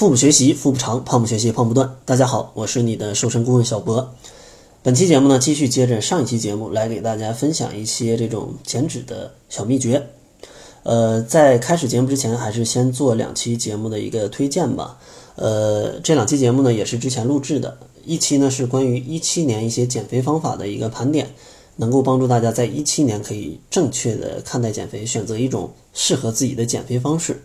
腹部学习腹部长，胖不学习胖不断。大家好，我是你的瘦身顾问小博。本期节目呢，继续接着上一期节目来给大家分享一些这种减脂的小秘诀。呃，在开始节目之前，还是先做两期节目的一个推荐吧。呃，这两期节目呢，也是之前录制的。一期呢是关于一七年一些减肥方法的一个盘点，能够帮助大家在一七年可以正确的看待减肥，选择一种适合自己的减肥方式。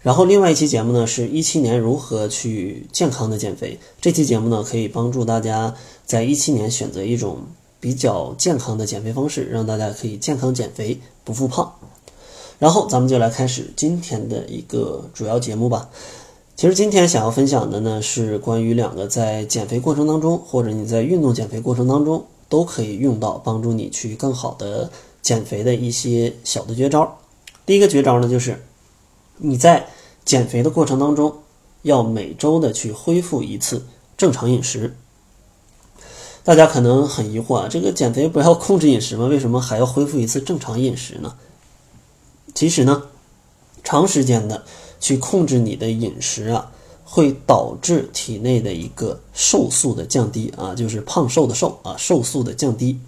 然后另外一期节目呢，是一七年如何去健康的减肥。这期节目呢，可以帮助大家在一七年选择一种比较健康的减肥方式，让大家可以健康减肥，不复胖。然后咱们就来开始今天的一个主要节目吧。其实今天想要分享的呢，是关于两个在减肥过程当中，或者你在运动减肥过程当中都可以用到，帮助你去更好的减肥的一些小的绝招。第一个绝招呢，就是你在减肥的过程当中，要每周的去恢复一次正常饮食。大家可能很疑惑啊，这个减肥不要控制饮食吗？为什么还要恢复一次正常饮食呢？其实呢，长时间的去控制你的饮食啊，会导致体内的一个瘦素的降低啊，就是胖瘦的瘦啊，瘦素的降低，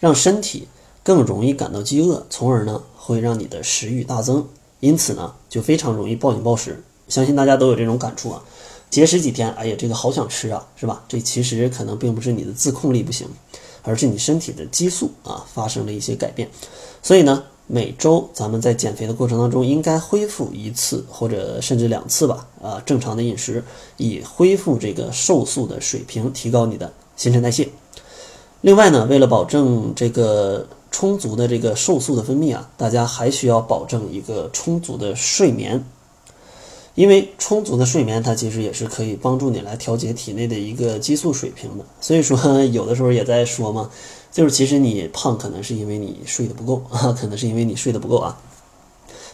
让身体更容易感到饥饿，从而呢，会让你的食欲大增。因此呢，就非常容易暴饮暴食，相信大家都有这种感触啊。节食几天，哎呀，这个好想吃啊，是吧？这其实可能并不是你的自控力不行，而是你身体的激素啊发生了一些改变。所以呢，每周咱们在减肥的过程当中，应该恢复一次或者甚至两次吧，啊，正常的饮食，以恢复这个瘦素的水平，提高你的新陈代谢。另外呢，为了保证这个。充足的这个瘦素的分泌啊，大家还需要保证一个充足的睡眠，因为充足的睡眠它其实也是可以帮助你来调节体内的一个激素水平的。所以说，有的时候也在说嘛，就是其实你胖可能是因为你睡得不够啊，可能是因为你睡得不够啊。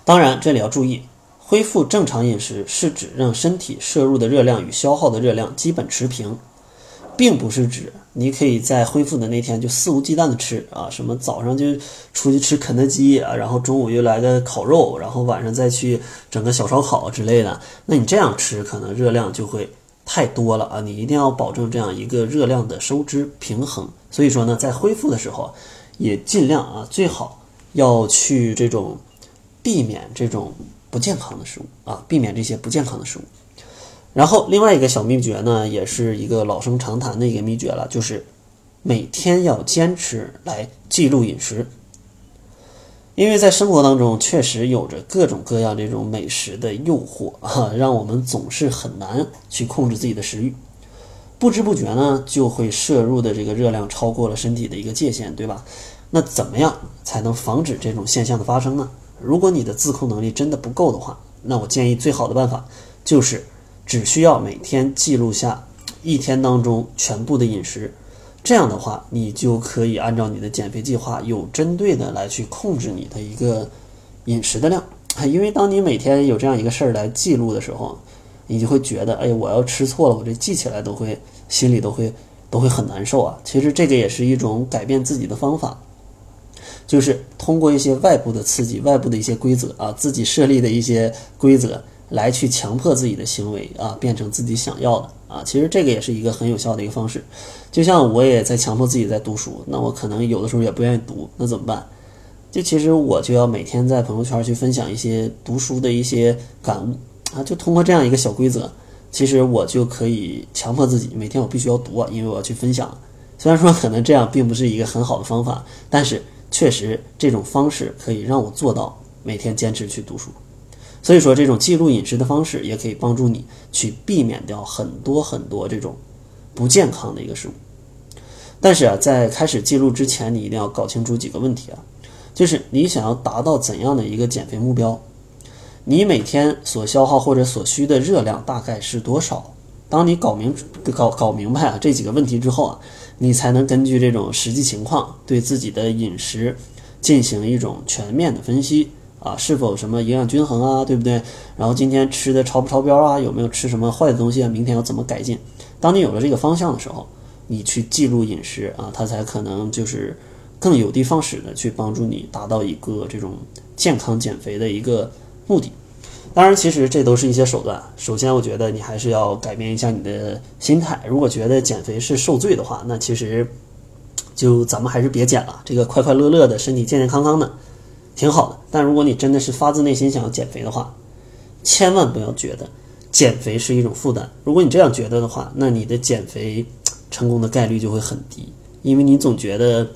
当然，这里要注意，恢复正常饮食是指让身体摄入的热量与消耗的热量基本持平。并不是指你可以在恢复的那天就肆无忌惮的吃啊，什么早上就出去吃肯德基啊，然后中午又来个烤肉，然后晚上再去整个小烧烤之类的。那你这样吃可能热量就会太多了啊！你一定要保证这样一个热量的收支平衡。所以说呢，在恢复的时候也尽量啊，最好要去这种避免这种不健康的食物啊，避免这些不健康的食物。然后另外一个小秘诀呢，也是一个老生常谈的一个秘诀了，就是每天要坚持来记录饮食。因为在生活当中确实有着各种各样这种美食的诱惑啊，让我们总是很难去控制自己的食欲，不知不觉呢就会摄入的这个热量超过了身体的一个界限，对吧？那怎么样才能防止这种现象的发生呢？如果你的自控能力真的不够的话，那我建议最好的办法就是。只需要每天记录下一天当中全部的饮食，这样的话，你就可以按照你的减肥计划有针对的来去控制你的一个饮食的量。因为当你每天有这样一个事儿来记录的时候，你就会觉得，哎，我要吃错了，我这记起来都会心里都会都会很难受啊。其实这个也是一种改变自己的方法，就是通过一些外部的刺激、外部的一些规则啊，自己设立的一些规则。来去强迫自己的行为啊，变成自己想要的啊，其实这个也是一个很有效的一个方式。就像我也在强迫自己在读书，那我可能有的时候也不愿意读，那怎么办？就其实我就要每天在朋友圈去分享一些读书的一些感悟啊，就通过这样一个小规则，其实我就可以强迫自己每天我必须要读啊，因为我要去分享。虽然说可能这样并不是一个很好的方法，但是确实这种方式可以让我做到每天坚持去读书。所以说，这种记录饮食的方式也可以帮助你去避免掉很多很多这种不健康的一个食物。但是啊，在开始记录之前，你一定要搞清楚几个问题啊，就是你想要达到怎样的一个减肥目标，你每天所消耗或者所需的热量大概是多少？当你搞明搞搞明白啊这几个问题之后啊，你才能根据这种实际情况对自己的饮食进行一种全面的分析。啊，是否什么营养均衡啊，对不对？然后今天吃的超不超标啊？有没有吃什么坏的东西啊？明天要怎么改进？当你有了这个方向的时候，你去记录饮食啊，它才可能就是更有的放矢的去帮助你达到一个这种健康减肥的一个目的。当然，其实这都是一些手段。首先，我觉得你还是要改变一下你的心态。如果觉得减肥是受罪的话，那其实就咱们还是别减了。这个快快乐乐的，身体健健康康的，挺好的。但如果你真的是发自内心想要减肥的话，千万不要觉得减肥是一种负担。如果你这样觉得的话，那你的减肥成功的概率就会很低，因为你总觉得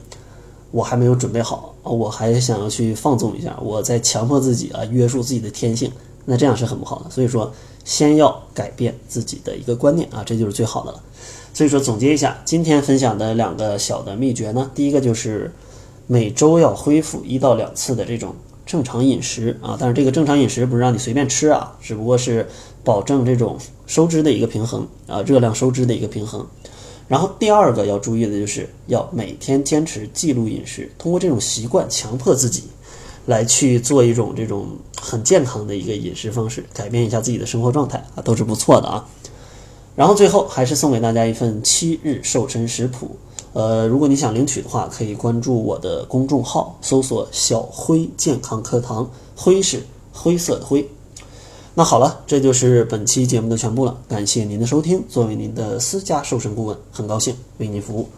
我还没有准备好，我还想要去放纵一下，我在强迫自己啊，约束自己的天性。那这样是很不好的，所以说先要改变自己的一个观念啊，这就是最好的了。所以说总结一下，今天分享的两个小的秘诀呢，第一个就是每周要恢复一到两次的这种正常饮食啊，但是这个正常饮食不是让你随便吃啊，只不过是保证这种收支的一个平衡啊，热量收支的一个平衡。然后第二个要注意的就是要每天坚持记录饮食，通过这种习惯强迫自己。来去做一种这种很健康的一个饮食方式，改变一下自己的生活状态啊，都是不错的啊。然后最后还是送给大家一份七日瘦身食谱，呃，如果你想领取的话，可以关注我的公众号，搜索“小辉健康课堂”，辉是灰色的灰。那好了，这就是本期节目的全部了，感谢您的收听。作为您的私家瘦身顾问，很高兴为您服务。